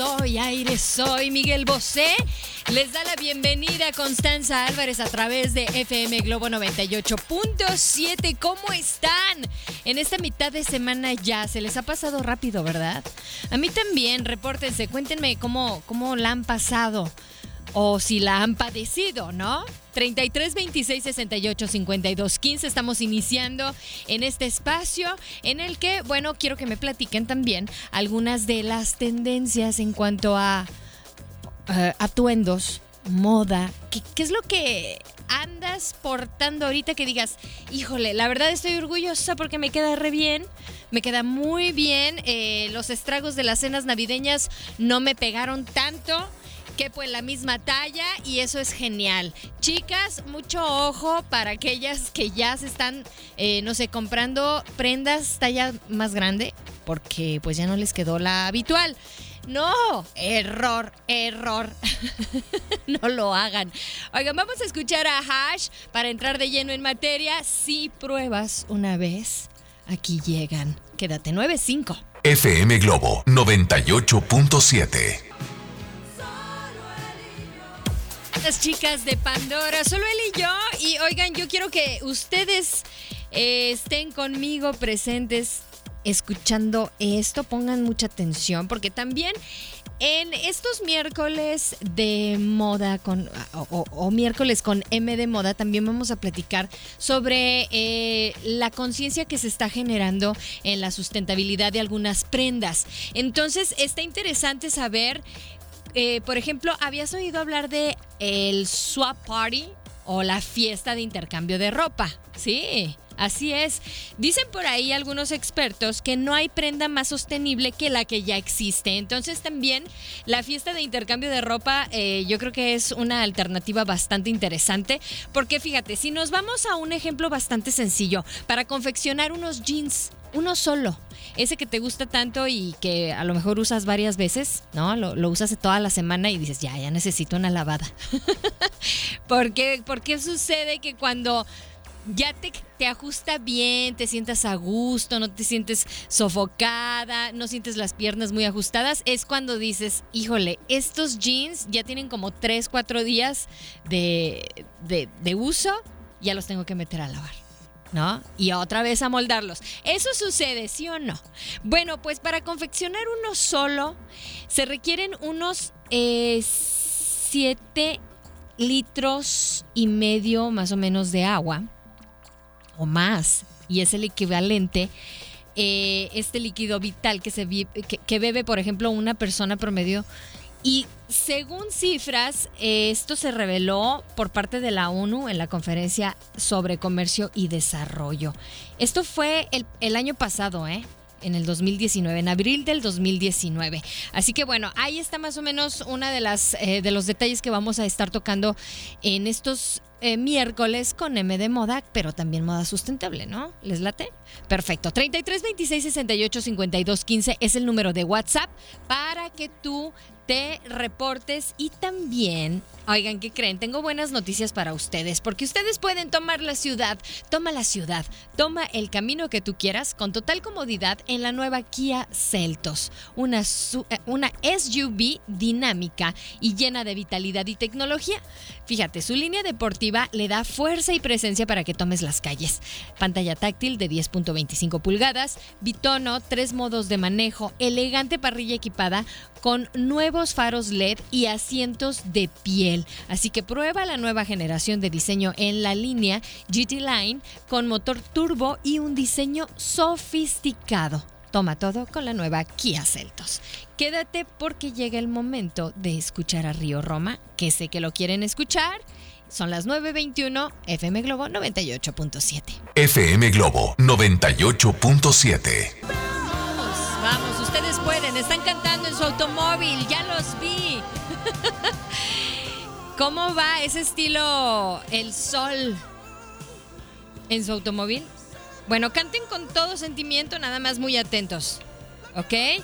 Soy, aire soy, Miguel Bosé. Les da la bienvenida a Constanza Álvarez a través de FM Globo 98.7. ¿Cómo están? En esta mitad de semana ya se les ha pasado rápido, ¿verdad? A mí también, repórtense, cuéntenme cómo, cómo la han pasado o si la han padecido, ¿no? 33 26 68 52 15 estamos iniciando en este espacio en el que, bueno, quiero que me platiquen también algunas de las tendencias en cuanto a eh, atuendos, moda. ¿Qué, ¿Qué es lo que andas portando ahorita que digas, híjole, la verdad estoy orgullosa porque me queda re bien, me queda muy bien, eh, los estragos de las cenas navideñas no me pegaron tanto, que pues la misma talla y eso es genial. Chicas, mucho ojo para aquellas que ya se están, eh, no sé, comprando prendas talla más grande, porque pues ya no les quedó la habitual. No, error, error. no lo hagan. Oigan, vamos a escuchar a Hash para entrar de lleno en materia. Si pruebas una vez, aquí llegan. Quédate 9-5. FM Globo 98.7. Las chicas de Pandora, solo él y yo. Y oigan, yo quiero que ustedes eh, estén conmigo presentes escuchando esto, pongan mucha atención, porque también en estos miércoles de moda con o miércoles con M de moda también vamos a platicar sobre eh, la conciencia que se está generando en la sustentabilidad de algunas prendas. Entonces está interesante saber, eh, por ejemplo, ¿habías oído hablar de el swap party o la fiesta de intercambio de ropa? Sí. Así es. Dicen por ahí algunos expertos que no hay prenda más sostenible que la que ya existe. Entonces también la fiesta de intercambio de ropa eh, yo creo que es una alternativa bastante interesante porque fíjate, si nos vamos a un ejemplo bastante sencillo, para confeccionar unos jeans, uno solo, ese que te gusta tanto y que a lo mejor usas varias veces, ¿no? Lo, usas toda la semana y dices, ya, ya necesito una lavada. ¿Por qué, ¿Por qué sucede que cuando ya te, te ajusta bien, te sientas a gusto, no te sientes sofocada, no sientes las piernas muy ajustadas, es cuando dices, híjole, estos jeans ya tienen como 3, 4 días de, de, de uso, ya los tengo que meter a lavar. ¿No? Y otra vez a moldarlos. ¿Eso sucede, sí o no? Bueno, pues para confeccionar uno solo se requieren unos 7 litros y medio más o menos de agua más y es el equivalente eh, este líquido vital que se que, que bebe por ejemplo una persona promedio. Y según cifras eh, esto se reveló por parte de la ONU en la conferencia sobre comercio y desarrollo. Esto fue el, el año pasado eh en el 2019, en abril del 2019. Así que bueno, ahí está más o menos una de las eh, de los detalles que vamos a estar tocando en estos eh, miércoles con M de moda, pero también moda sustentable, ¿no? ¿Les late? Perfecto. 33 26 68 52 15 es el número de WhatsApp para que tú te reportes y también, oigan, ¿qué creen? Tengo buenas noticias para ustedes, porque ustedes pueden tomar la ciudad, toma la ciudad, toma el camino que tú quieras con total comodidad en la nueva Kia Celtos, una, eh, una SUV dinámica y llena de vitalidad y tecnología. Fíjate, su línea deportiva le da fuerza y presencia para que tomes las calles. Pantalla táctil de 10.25 pulgadas, bitono, tres modos de manejo, elegante parrilla equipada con nuevos faros LED y asientos de piel. Así que prueba la nueva generación de diseño en la línea GT Line con motor turbo y un diseño sofisticado. Toma todo con la nueva Kia Celtos. Quédate porque llega el momento de escuchar a Río Roma, que sé que lo quieren escuchar. Son las 9.21, FM Globo 98.7. FM Globo 98.7. Ustedes pueden, están cantando en su automóvil, ya los vi. ¿Cómo va ese estilo el sol en su automóvil? Bueno, canten con todo sentimiento, nada más muy atentos. ¿Ok?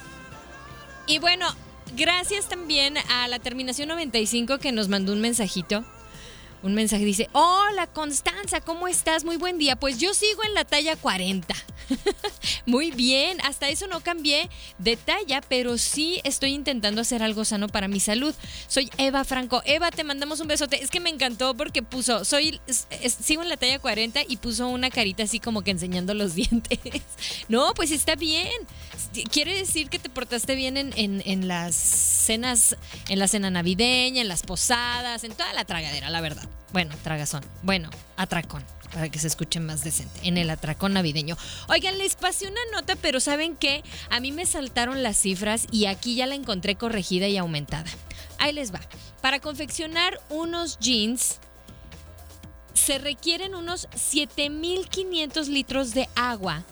Y bueno, gracias también a la terminación 95 que nos mandó un mensajito un mensaje dice, hola Constanza, ¿cómo estás? Muy buen día. Pues yo sigo en la talla 40. Muy bien, hasta eso no cambié de talla, pero sí estoy intentando hacer algo sano para mi salud. Soy Eva Franco. Eva, te mandamos un besote. Es que me encantó porque puso, soy, sigo en la talla 40 y puso una carita así como que enseñando los dientes. No, pues está bien. Quiere decir que te portaste bien en, en las cenas, en la cena navideña, en las posadas, en toda la tragadera, la verdad. Bueno, tragazón. Bueno, atracón para que se escuche más decente, en el atracón navideño. Oigan, les pasé una nota, pero ¿saben qué? A mí me saltaron las cifras y aquí ya la encontré corregida y aumentada. Ahí les va. Para confeccionar unos jeans se requieren unos 7.500 litros de agua.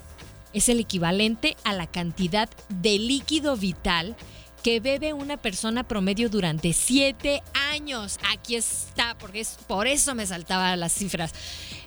Es el equivalente a la cantidad de líquido vital que bebe una persona promedio durante siete años. Aquí está, porque es por eso me saltaba las cifras.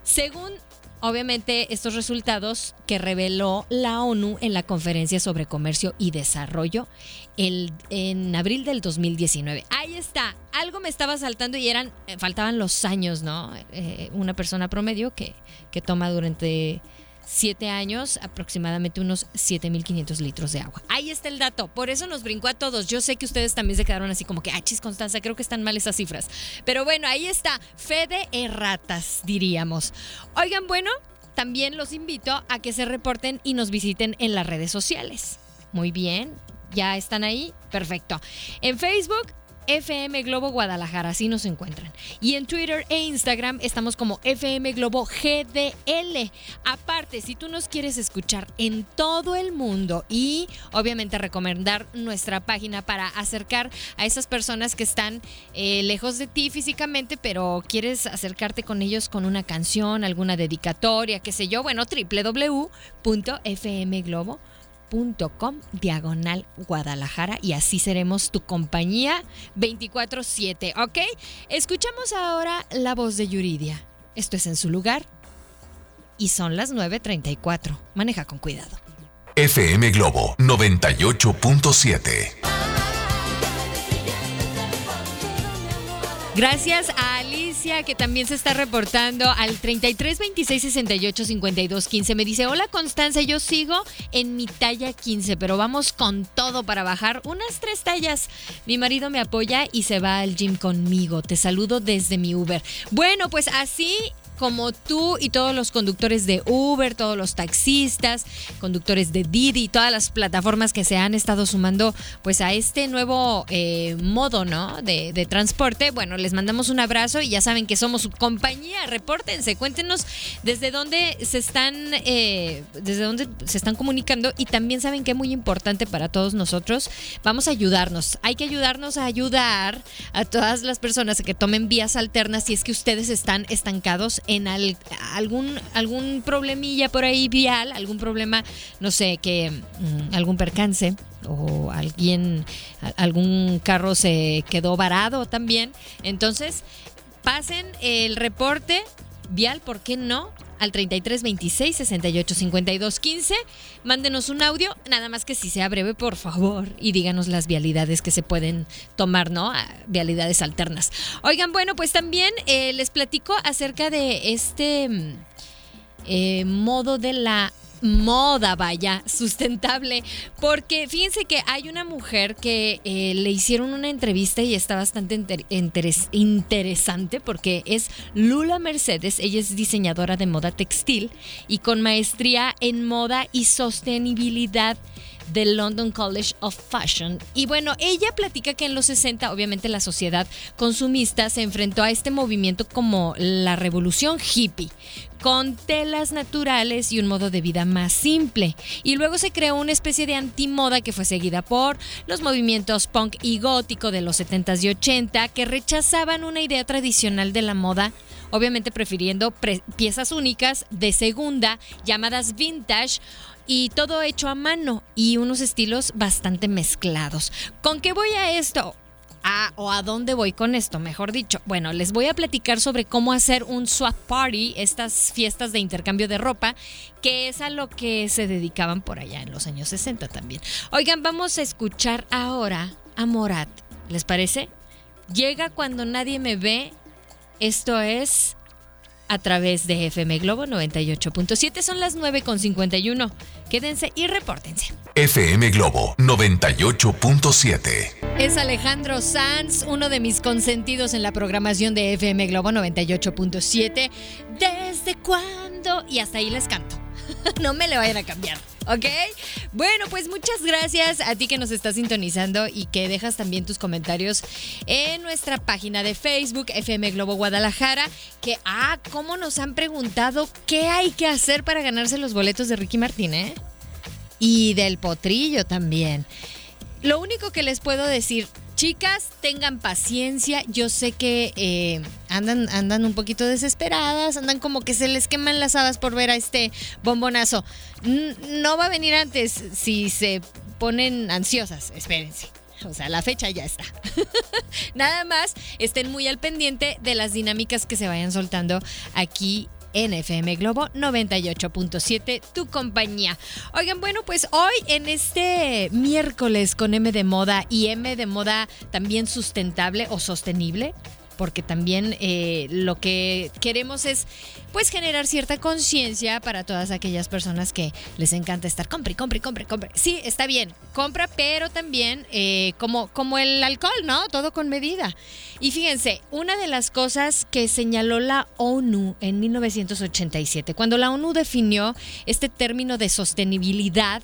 Según obviamente estos resultados que reveló la ONU en la conferencia sobre comercio y desarrollo el, en abril del 2019. Ahí está, algo me estaba saltando y eran, eh, faltaban los años, ¿no? Eh, una persona promedio que, que toma durante siete años, aproximadamente unos 7.500 litros de agua. Ahí está el dato, por eso nos brincó a todos. Yo sé que ustedes también se quedaron así como que, ah, chis, Constanza, creo que están mal esas cifras. Pero bueno, ahí está, fe de erratas, diríamos. Oigan, bueno, también los invito a que se reporten y nos visiten en las redes sociales. Muy bien, ¿ya están ahí? Perfecto. En Facebook FM Globo Guadalajara, así nos encuentran. Y en Twitter e Instagram estamos como FM Globo GDL. Aparte, si tú nos quieres escuchar en todo el mundo y obviamente recomendar nuestra página para acercar a esas personas que están eh, lejos de ti físicamente, pero quieres acercarte con ellos con una canción, alguna dedicatoria, qué sé yo, bueno, www.fmglobo.com com diagonal Guadalajara y así seremos tu compañía 24/7, ¿ok? Escuchamos ahora la voz de Yuridia. Esto es en su lugar y son las 9.34. Maneja con cuidado. FM Globo 98.7 Gracias a Alicia que también se está reportando al 33 26 68 52 15. Me dice, hola Constanza, yo sigo en mi talla 15, pero vamos con todo para bajar unas tres tallas. Mi marido me apoya y se va al gym conmigo. Te saludo desde mi Uber. Bueno, pues así como tú y todos los conductores de Uber, todos los taxistas, conductores de Didi, todas las plataformas que se han estado sumando pues a este nuevo eh, modo, ¿no? De, de, transporte. Bueno, les mandamos un abrazo y ya saben que somos su compañía. Repórtense, cuéntenos desde dónde se están, eh, desde dónde se están comunicando y también saben que es muy importante para todos nosotros. Vamos a ayudarnos. Hay que ayudarnos a ayudar a todas las personas que tomen vías alternas si es que ustedes están estancados en algún, algún problemilla por ahí vial, algún problema, no sé, que mm, algún percance o alguien, algún carro se quedó varado también. Entonces, pasen el reporte vial, ¿por qué no? al 33 26 68 52 15. Mándenos un audio, nada más que si sea breve, por favor, y díganos las vialidades que se pueden tomar, ¿no? Vialidades alternas. Oigan, bueno, pues también eh, les platico acerca de este mm, eh, modo de la moda, vaya, sustentable, porque fíjense que hay una mujer que eh, le hicieron una entrevista y está bastante interesante porque es Lula Mercedes, ella es diseñadora de moda textil y con maestría en moda y sostenibilidad del London College of Fashion. Y bueno, ella platica que en los 60, obviamente la sociedad consumista se enfrentó a este movimiento como la revolución hippie con telas naturales y un modo de vida más simple. Y luego se creó una especie de antimoda que fue seguida por los movimientos punk y gótico de los 70s y 80 que rechazaban una idea tradicional de la moda obviamente prefiriendo piezas únicas de segunda llamadas vintage y todo hecho a mano y unos estilos bastante mezclados. ¿Con qué voy a esto? o a dónde voy con esto, mejor dicho. Bueno, les voy a platicar sobre cómo hacer un swap party, estas fiestas de intercambio de ropa, que es a lo que se dedicaban por allá en los años 60 también. Oigan, vamos a escuchar ahora a Morat. ¿Les parece? Llega cuando nadie me ve. Esto es a través de FM Globo 98.7. Son las 9.51. Quédense y repórtense. FM Globo 98.7. Es Alejandro Sanz, uno de mis consentidos en la programación de FM Globo 98.7. ¿Desde cuándo? Y hasta ahí les canto. no me le vayan a cambiar. ¿Ok? Bueno, pues muchas gracias a ti que nos estás sintonizando y que dejas también tus comentarios en nuestra página de Facebook, FM Globo Guadalajara. Que, ah, cómo nos han preguntado qué hay que hacer para ganarse los boletos de Ricky Martín, ¿eh? Y del potrillo también. Lo único que les puedo decir, Chicas, tengan paciencia. Yo sé que eh, andan, andan un poquito desesperadas, andan como que se les queman las habas por ver a este bombonazo. no va a venir antes si se ponen ansiosas, espérense. O sea, la fecha ya está. Nada más estén muy al pendiente de las dinámicas que se vayan soltando aquí NFM Globo 98.7, tu compañía. Oigan, bueno, pues hoy en este miércoles con M de moda y M de moda también sustentable o sostenible, porque también eh, lo que queremos es pues generar cierta conciencia para todas aquellas personas que les encanta estar compre, compre, compre, compre. Sí, está bien, compra, pero también eh, como, como el alcohol, ¿no? Todo con medida. Y fíjense, una de las cosas que señaló la ONU en 1987, cuando la ONU definió este término de sostenibilidad,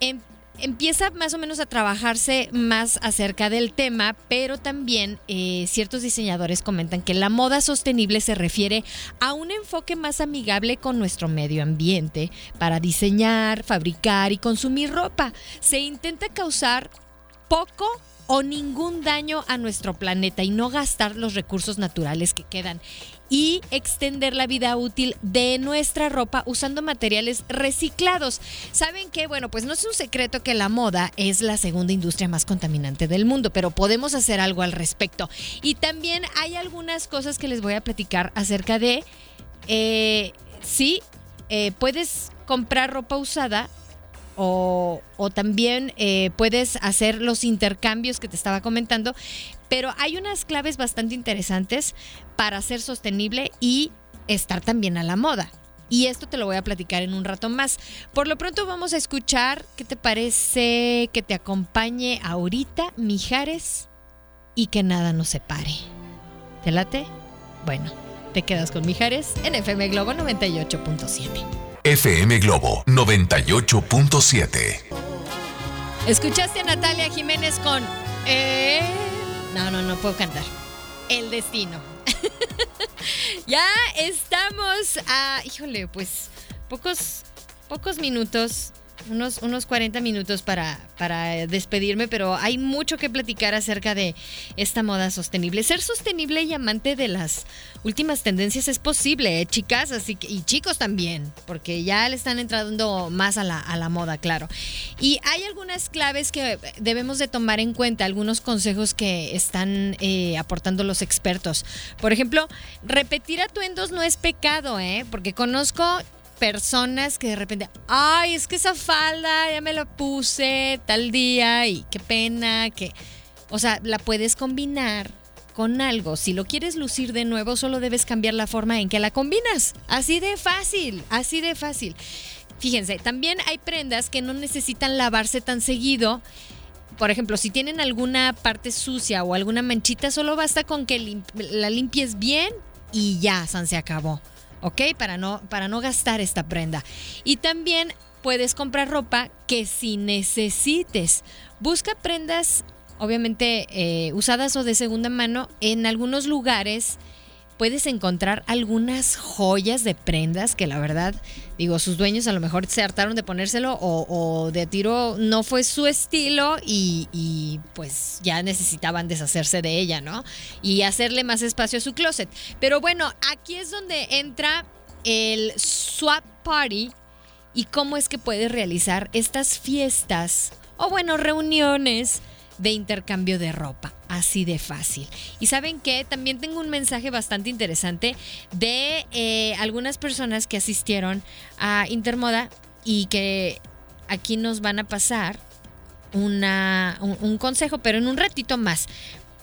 en empieza más o menos a trabajarse más acerca del tema, pero también eh, ciertos diseñadores comentan que la moda sostenible se refiere a un enfoque más amigable con nuestro medio ambiente para diseñar, fabricar y consumir ropa. Se intenta causar poco o ningún daño a nuestro planeta y no gastar los recursos naturales que quedan y extender la vida útil de nuestra ropa usando materiales reciclados. ¿Saben qué? Bueno, pues no es un secreto que la moda es la segunda industria más contaminante del mundo, pero podemos hacer algo al respecto. Y también hay algunas cosas que les voy a platicar acerca de, eh, sí, eh, puedes comprar ropa usada o, también eh, puedes hacer los intercambios que te estaba comentando, pero hay unas claves bastante interesantes para ser sostenible y estar también a la moda. Y esto te lo voy a platicar en un rato más. Por lo pronto vamos a escuchar qué te parece que te acompañe ahorita, Mijares, y que nada nos separe. ¿Te late? Bueno, te quedas con Mijares en FM Globo 98.7. FM Globo 98.7. ¿Escuchaste a Natalia Jiménez con... Eh? No, no, no puedo cantar. El destino. ya estamos a... Híjole, pues pocos, pocos minutos unos, unos 40 minutos para, para despedirme, pero hay mucho que platicar acerca de esta moda sostenible. Ser sostenible y amante de las últimas tendencias es posible, ¿eh, chicas, así que, y chicos también, porque ya le están entrando más a la, a la moda, claro. Y hay algunas claves que debemos de tomar en cuenta, algunos consejos que están eh, aportando los expertos. Por ejemplo, repetir atuendos no es pecado, ¿eh? Porque conozco personas que de repente, ay, es que esa falda ya me la puse tal día y qué pena, que, o sea, la puedes combinar con algo. Si lo quieres lucir de nuevo, solo debes cambiar la forma en que la combinas. Así de fácil, así de fácil. Fíjense, también hay prendas que no necesitan lavarse tan seguido. Por ejemplo, si tienen alguna parte sucia o alguna manchita, solo basta con que la limpies bien y ya, San se acabó. ¿Ok? Para no, para no gastar esta prenda. Y también puedes comprar ropa que si necesites. Busca prendas, obviamente, eh, usadas o de segunda mano en algunos lugares puedes encontrar algunas joyas de prendas que la verdad, digo, sus dueños a lo mejor se hartaron de ponérselo o, de tiro no fue su estilo y, y, pues ya necesitaban deshacerse de ella, ¿no? Y hacerle más espacio a su closet. Pero bueno, aquí es donde entra el swap party y cómo es que puedes realizar estas fiestas o bueno, reuniones de intercambio de ropa. Así de fácil. Y saben que también tengo un mensaje bastante interesante de eh, algunas personas que asistieron a Intermoda y que aquí nos van a pasar un, consejo, pero en un ratito más.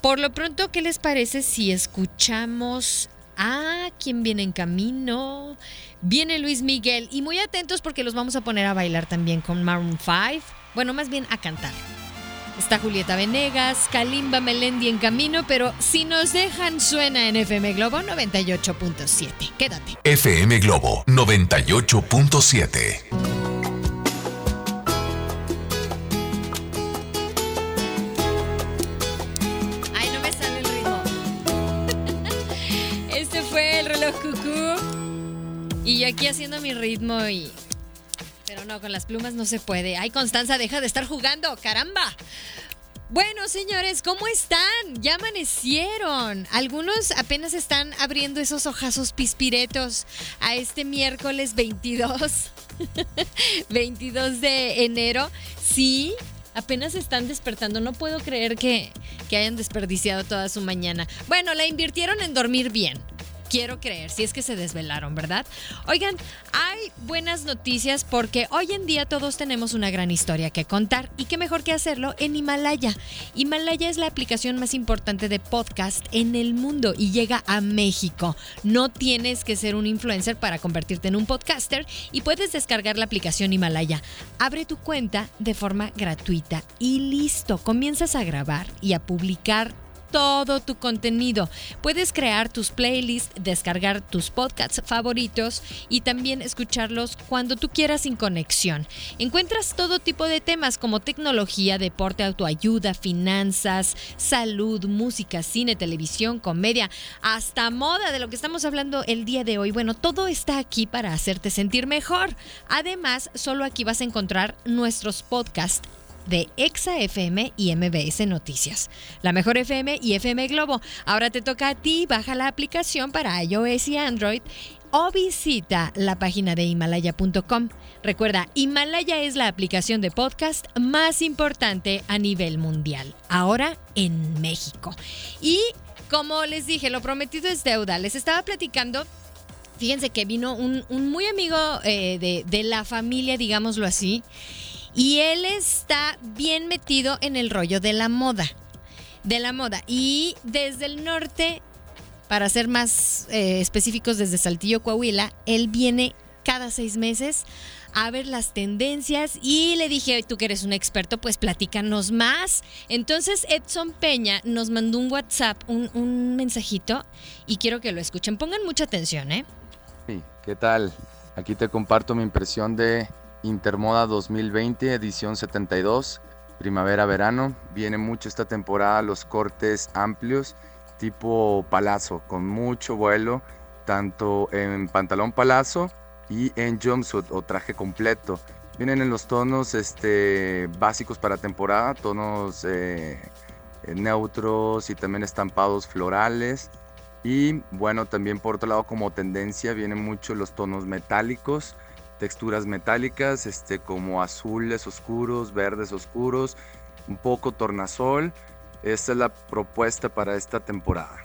Por lo pronto, ¿qué les parece si escuchamos a quien viene en camino? Viene Luis Miguel y muy atentos porque los vamos a poner a bailar también con Maroon 5. Bueno, más bien a cantar. Está Julieta Venegas, Kalimba Melendi en camino, pero si nos dejan suena en FM Globo 98.7. Quédate. FM Globo 98.7. Ay, no me sale el ritmo. Este fue el reloj cucú. Y yo aquí haciendo mi ritmo y pero no, con las plumas no se puede. Ay, Constanza, deja de estar jugando, caramba. Bueno, señores, ¿cómo están? Ya amanecieron. Algunos apenas están abriendo esos ojazos pispiretos a este miércoles 22. 22 de enero. Sí, apenas están despertando. No puedo creer que, que hayan desperdiciado toda su mañana. Bueno, la invirtieron en dormir bien quiero creer, si es que se desvelaron, ¿verdad? Oigan, hay buenas noticias porque hoy en día todos tenemos una gran historia que contar y qué mejor que hacerlo en Himalaya. Himalaya es la aplicación más importante de podcast en el mundo y llega a México. No tienes que ser un influencer para convertirte en un podcaster y puedes descargar la aplicación Himalaya. Abre tu cuenta de forma gratuita y listo, comienzas a grabar y a publicar todo tu contenido. Puedes crear tus playlists, descargar tus podcasts favoritos y también escucharlos cuando tú quieras sin conexión. Encuentras todo tipo de temas como tecnología, deporte, autoayuda, finanzas, salud, música, cine, televisión, comedia, hasta moda de lo que estamos hablando el día de hoy. Bueno, todo está aquí para hacerte sentir mejor. Además, solo aquí vas a encontrar nuestros podcasts de Exa FM y MBS Noticias. La mejor FM y FM Globo. Ahora te toca a ti, baja la aplicación para iOS y Android o visita la página de himalaya.com. Recuerda, Himalaya es la aplicación de podcast más importante a nivel mundial, ahora en México. Y como les dije, lo prometido es deuda. Les estaba platicando Fíjense que vino un, muy amigo eh, de, de, la familia, digámoslo así, y él está bien metido en el rollo de la moda. De la moda. Y desde el norte, para ser más eh, específicos, desde Saltillo, Coahuila, él viene cada seis meses a ver las tendencias y le dije, tú que eres un experto, pues platícanos más. Entonces Edson Peña nos mandó un WhatsApp, un, un mensajito y quiero que lo escuchen. Pongan mucha atención, ¿eh? Sí, ¿qué tal? Aquí te comparto mi impresión de Intermoda 2020, edición 72, primavera-verano. Viene mucho esta temporada los cortes amplios, tipo palazo, con mucho vuelo, tanto en pantalón palazo y en jumpsuit o traje completo. Vienen en los tonos este, básicos para temporada, tonos eh, neutros y también estampados florales. Y bueno, también por otro lado como tendencia vienen mucho los tonos metálicos, texturas metálicas, este, como azules oscuros, verdes oscuros, un poco tornasol. Esta es la propuesta para esta temporada.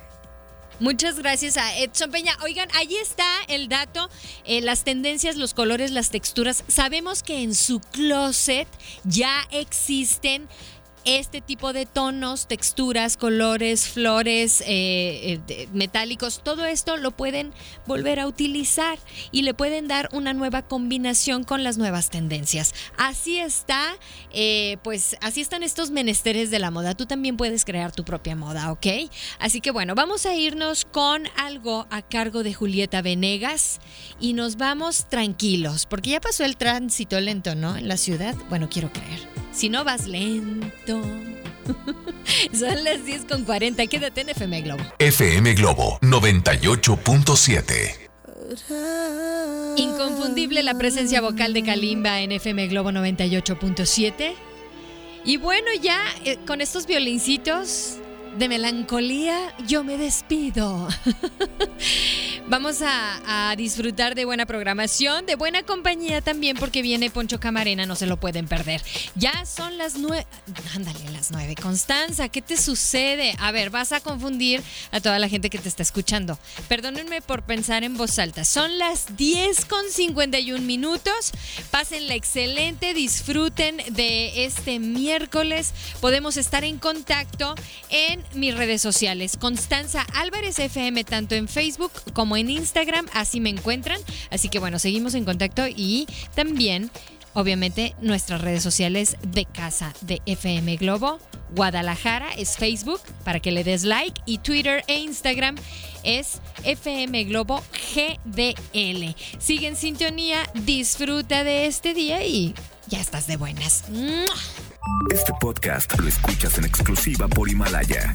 Muchas gracias a Edson Peña. Oigan, ahí está el dato, eh, las tendencias, los colores, las texturas. Sabemos que en su closet ya existen este tipo de tonos, texturas, colores, flores, eh, eh, metálicos, todo esto lo pueden volver a utilizar y le pueden dar una nueva combinación con las nuevas tendencias. Así está, eh, pues así están estos menesteres de la moda. Tú también puedes crear tu propia moda, ¿ok? Así que bueno, vamos a irnos con algo a cargo de Julieta Venegas y nos vamos tranquilos, porque ya pasó el tránsito lento, ¿no? En la ciudad, bueno, quiero creer. Si no vas lento. Son las 10 con 40. Quédate en FM Globo. FM Globo 98.7. Inconfundible la presencia vocal de Kalimba en FM Globo 98.7. Y bueno, ya eh, con estos violincitos de melancolía, yo me despido. Vamos a, disfrutar de buena programación, de buena compañía también, porque viene Poncho Camarena, no se lo pueden perder. Ya son las nueve. Ándale, las nueve. Constanza, ¿qué te sucede? A ver, vas a confundir a toda la gente que te está escuchando. Perdónenme por pensar en voz alta. Son las 10 con 51 minutos. Pásenla excelente, disfruten de este miércoles. Podemos estar en contacto en mis redes sociales. Constanza Álvarez FM, tanto en Facebook como en Instagram, así me encuentran. Así que bueno, seguimos en contacto y también obviamente nuestras redes sociales de casa de FM Globo. Guadalajara es Facebook para que le des like y Twitter e Instagram es FM Globo GDL. Sigue en sintonía, disfruta de este día y ya estás de buenas. Este podcast lo escuchas en exclusiva por Himalaya.